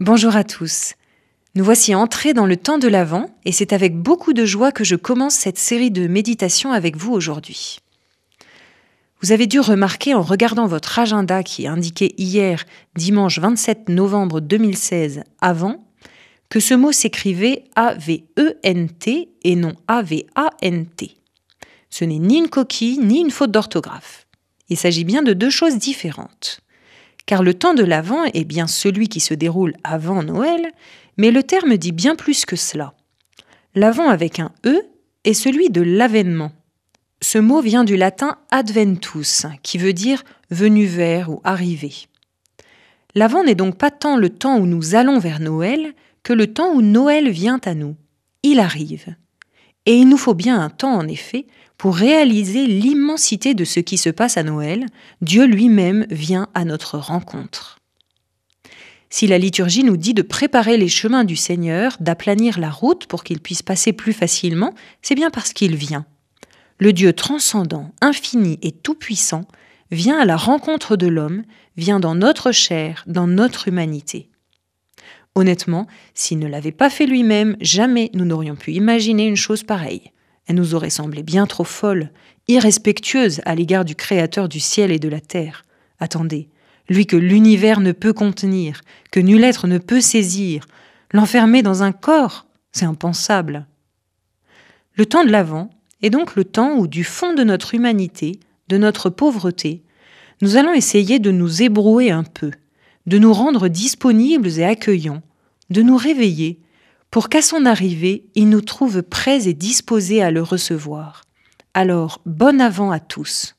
Bonjour à tous. Nous voici entrés dans le temps de l'Avent et c'est avec beaucoup de joie que je commence cette série de méditations avec vous aujourd'hui. Vous avez dû remarquer en regardant votre agenda qui indiquait hier, dimanche 27 novembre 2016, avant, que ce mot s'écrivait A-V-E-N-T et non A-V-A-N-T. Ce n'est ni une coquille ni une faute d'orthographe. Il s'agit bien de deux choses différentes car le temps de l'Avent est bien celui qui se déroule avant Noël, mais le terme dit bien plus que cela. L'Avent avec un E est celui de l'avènement. Ce mot vient du latin adventus, qui veut dire venu vers ou arrivé. L'Avent n'est donc pas tant le temps où nous allons vers Noël que le temps où Noël vient à nous. Il arrive. Et il nous faut bien un temps, en effet, pour réaliser l'immensité de ce qui se passe à Noël, Dieu lui-même vient à notre rencontre. Si la liturgie nous dit de préparer les chemins du Seigneur, d'aplanir la route pour qu'il puisse passer plus facilement, c'est bien parce qu'il vient. Le Dieu transcendant, infini et tout-puissant vient à la rencontre de l'homme, vient dans notre chair, dans notre humanité. Honnêtement, s'il ne l'avait pas fait lui-même, jamais nous n'aurions pu imaginer une chose pareille. Elle nous aurait semblé bien trop folle, irrespectueuse à l'égard du Créateur du ciel et de la terre. Attendez, lui que l'univers ne peut contenir, que nul être ne peut saisir, l'enfermer dans un corps, c'est impensable. Le temps de l'Avent est donc le temps où, du fond de notre humanité, de notre pauvreté, nous allons essayer de nous ébrouer un peu, de nous rendre disponibles et accueillants, de nous réveiller pour qu'à son arrivée, il nous trouve prêts et disposés à le recevoir. Alors, bon avant à tous.